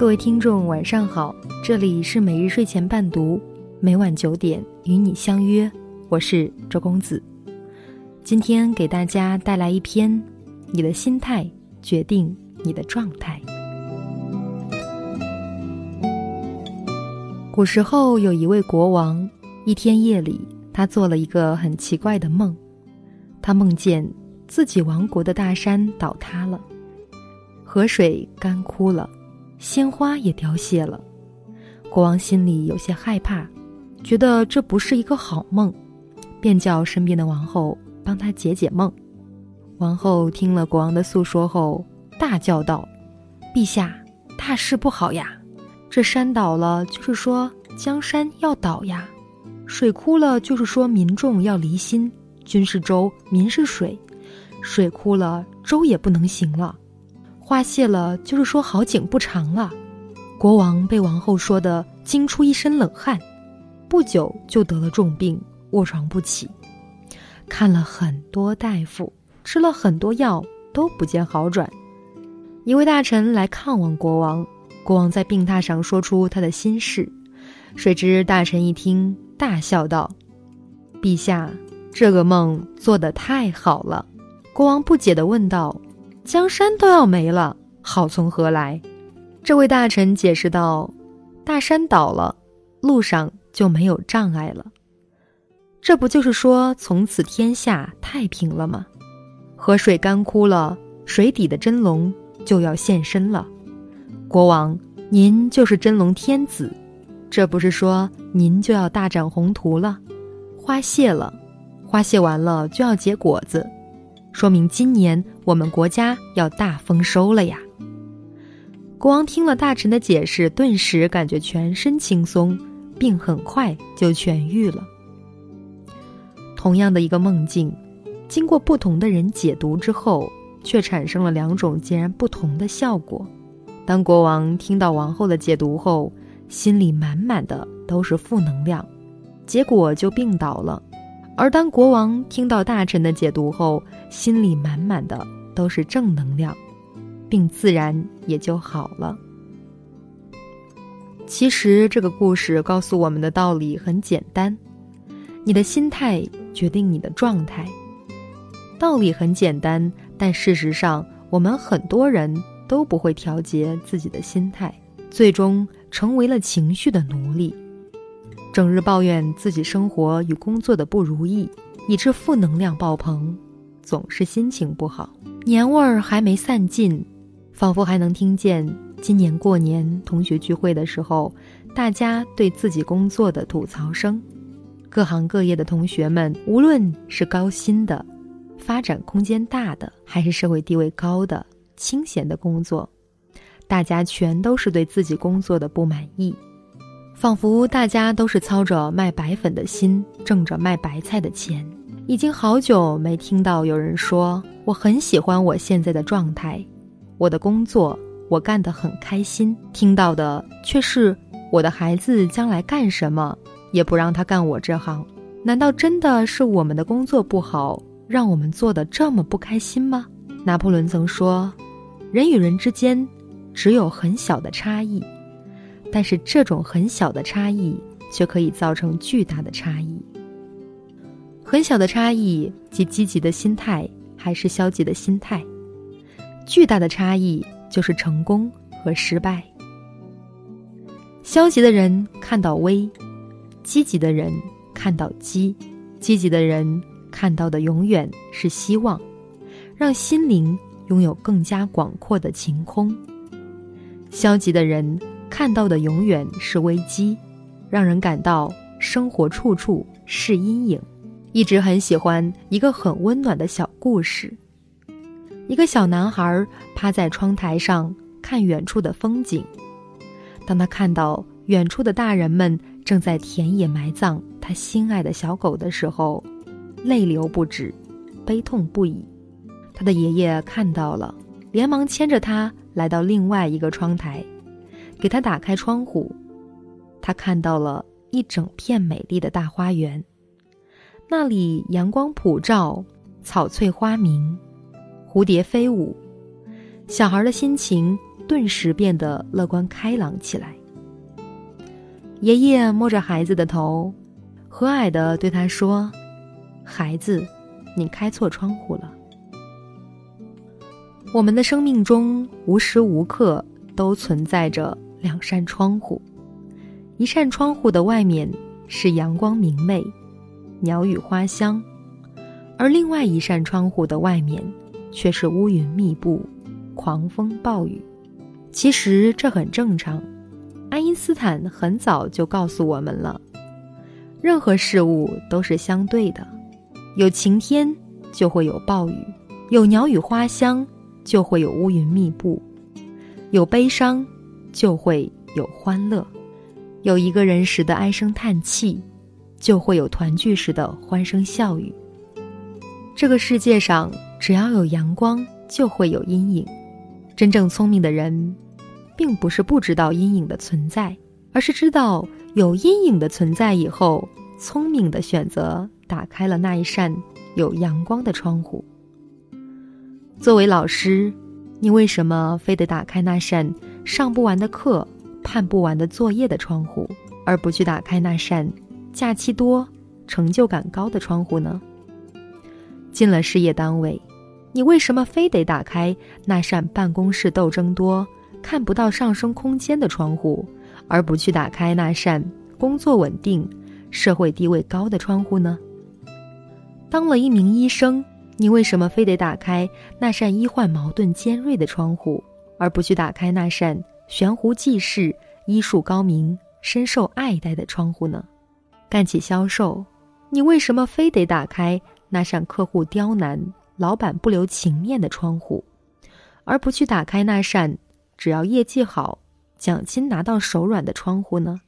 各位听众，晚上好，这里是每日睡前伴读，每晚九点与你相约，我是周公子。今天给大家带来一篇：你的心态决定你的状态。古时候有一位国王，一天夜里，他做了一个很奇怪的梦，他梦见自己王国的大山倒塌了，河水干枯了。鲜花也凋谢了，国王心里有些害怕，觉得这不是一个好梦，便叫身边的王后帮他解解梦。王后听了国王的诉说后，大叫道：“陛下，大事不好呀！这山倒了，就是说江山要倒呀；水枯了，就是说民众要离心。君是舟，民是水，水枯了，舟也不能行了。”花谢了，就是说好景不长了。国王被王后说的惊出一身冷汗，不久就得了重病，卧床不起。看了很多大夫，吃了很多药，都不见好转。一位大臣来看望国王，国王在病榻上说出他的心事，谁知大臣一听，大笑道：“陛下，这个梦做得太好了。”国王不解地问道。江山都要没了，好从何来？这位大臣解释道：“大山倒了，路上就没有障碍了。这不就是说从此天下太平了吗？河水干枯了，水底的真龙就要现身了。国王，您就是真龙天子，这不是说您就要大展宏图了？花谢了，花谢完了就要结果子。”说明今年我们国家要大丰收了呀！国王听了大臣的解释，顿时感觉全身轻松，病很快就痊愈了。同样的一个梦境，经过不同的人解读之后，却产生了两种截然不同的效果。当国王听到王后的解读后，心里满满的都是负能量，结果就病倒了。而当国王听到大臣的解读后，心里满满的都是正能量，并自然也就好了。其实这个故事告诉我们的道理很简单：你的心态决定你的状态。道理很简单，但事实上我们很多人都不会调节自己的心态，最终成为了情绪的奴隶。整日抱怨自己生活与工作的不如意，以致负能量爆棚，总是心情不好。年味儿还没散尽，仿佛还能听见今年过年同学聚会的时候，大家对自己工作的吐槽声。各行各业的同学们，无论是高薪的、发展空间大的，还是社会地位高的、清闲的工作，大家全都是对自己工作的不满意。仿佛大家都是操着卖白粉的心，挣着卖白菜的钱。已经好久没听到有人说我很喜欢我现在的状态，我的工作我干得很开心。听到的却是我的孩子将来干什么也不让他干我这行。难道真的是我们的工作不好，让我们做的这么不开心吗？拿破仑曾说，人与人之间只有很小的差异。但是这种很小的差异，却可以造成巨大的差异。很小的差异，即积极的心态还是消极的心态；巨大的差异，就是成功和失败。消极的人看到危，积极的人看到机，积极的人看到的永远是希望，让心灵拥有更加广阔的晴空。消极的人。看到的永远是危机，让人感到生活处处是阴影。一直很喜欢一个很温暖的小故事：一个小男孩趴在窗台上看远处的风景。当他看到远处的大人们正在田野埋葬他心爱的小狗的时候，泪流不止，悲痛不已。他的爷爷看到了，连忙牵着他来到另外一个窗台。给他打开窗户，他看到了一整片美丽的大花园，那里阳光普照，草翠花明，蝴蝶飞舞。小孩的心情顿时变得乐观开朗起来。爷爷摸着孩子的头，和蔼地对他说：“孩子，你开错窗户了。我们的生命中无时无刻都存在着两扇窗户，一扇窗户的外面是阳光明媚、鸟语花香，而另外一扇窗户的外面却是乌云密布、狂风暴雨。其实这很正常。”爱因斯坦很早就告诉我们了，任何事物都是相对的，有晴天就会有暴雨，有鸟语花香就会有乌云密布，有悲伤就会有欢乐，有一个人时的唉声叹气，就会有团聚时的欢声笑语。这个世界上只要有阳光，就会有阴影。真正聪明的人。并不是不知道阴影的存在，而是知道有阴影的存在以后，聪明的选择打开了那一扇有阳光的窗户。作为老师，你为什么非得打开那扇上不完的课、判不完的作业的窗户，而不去打开那扇假期多、成就感高的窗户呢？进了事业单位，你为什么非得打开那扇办公室斗争多？看不到上升空间的窗户，而不去打开那扇工作稳定、社会地位高的窗户呢？当了一名医生，你为什么非得打开那扇医患矛盾尖锐的窗户，而不去打开那扇悬壶济世、医术高明、深受爱戴的窗户呢？干起销售，你为什么非得打开那扇客户刁难、老板不留情面的窗户，而不去打开那扇？只要业绩好，奖金拿到手软的窗户呢？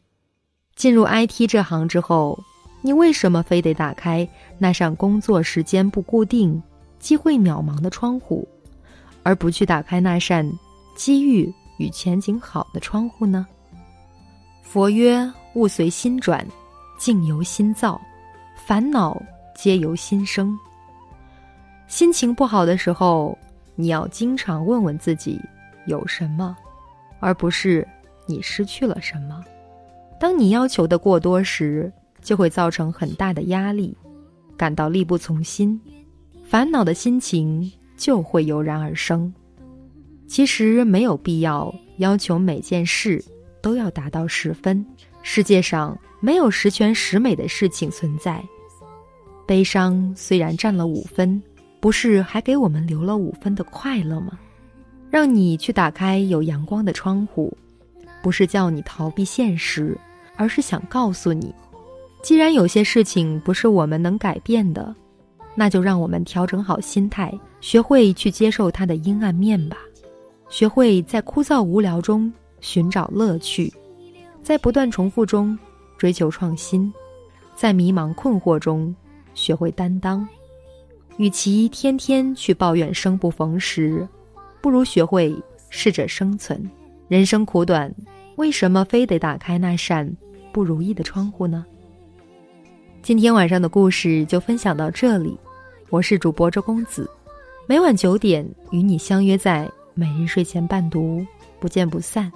进入 IT 这行之后，你为什么非得打开那扇工作时间不固定、机会渺茫的窗户，而不去打开那扇机遇与前景好的窗户呢？佛曰：物随心转，境由心造，烦恼皆由心生。心情不好的时候，你要经常问问自己。有什么，而不是你失去了什么。当你要求的过多时，就会造成很大的压力，感到力不从心，烦恼的心情就会油然而生。其实没有必要要求每件事都要达到十分，世界上没有十全十美的事情存在。悲伤虽然占了五分，不是还给我们留了五分的快乐吗？让你去打开有阳光的窗户，不是叫你逃避现实，而是想告诉你，既然有些事情不是我们能改变的，那就让我们调整好心态，学会去接受它的阴暗面吧，学会在枯燥无聊中寻找乐趣，在不断重复中追求创新，在迷茫困惑中学会担当。与其天天去抱怨生不逢时。不如学会试着生存。人生苦短，为什么非得打开那扇不如意的窗户呢？今天晚上的故事就分享到这里。我是主播周公子，每晚九点与你相约在每日睡前伴读，不见不散。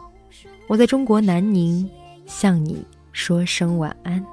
我在中国南宁向你说声晚安。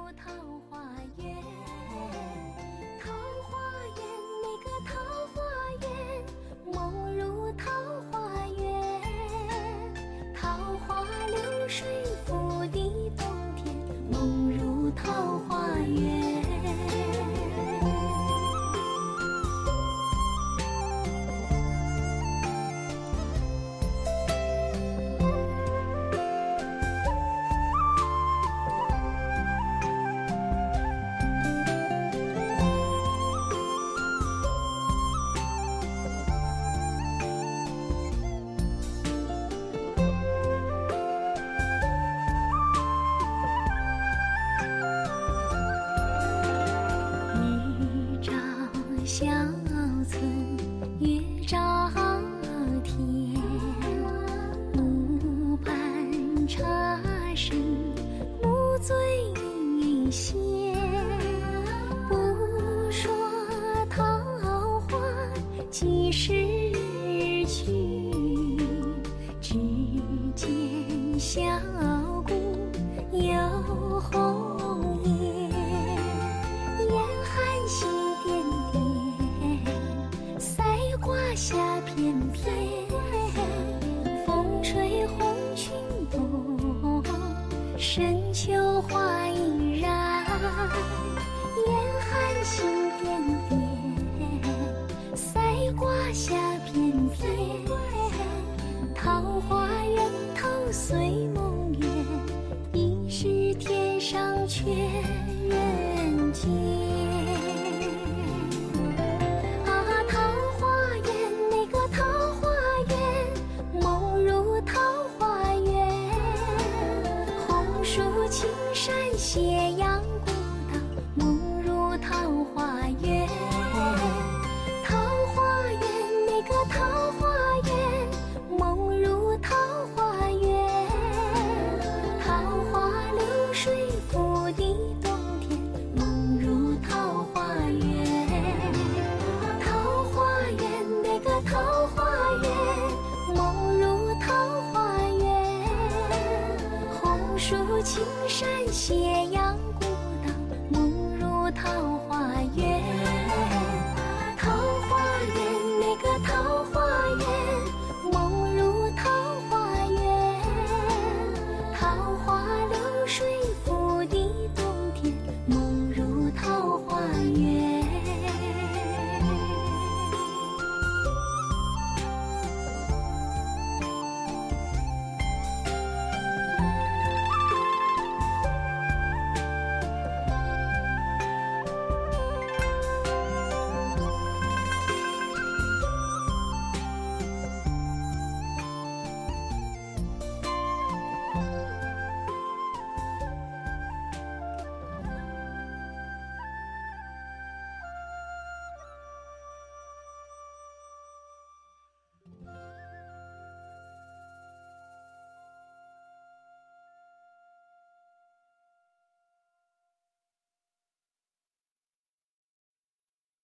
青山斜阳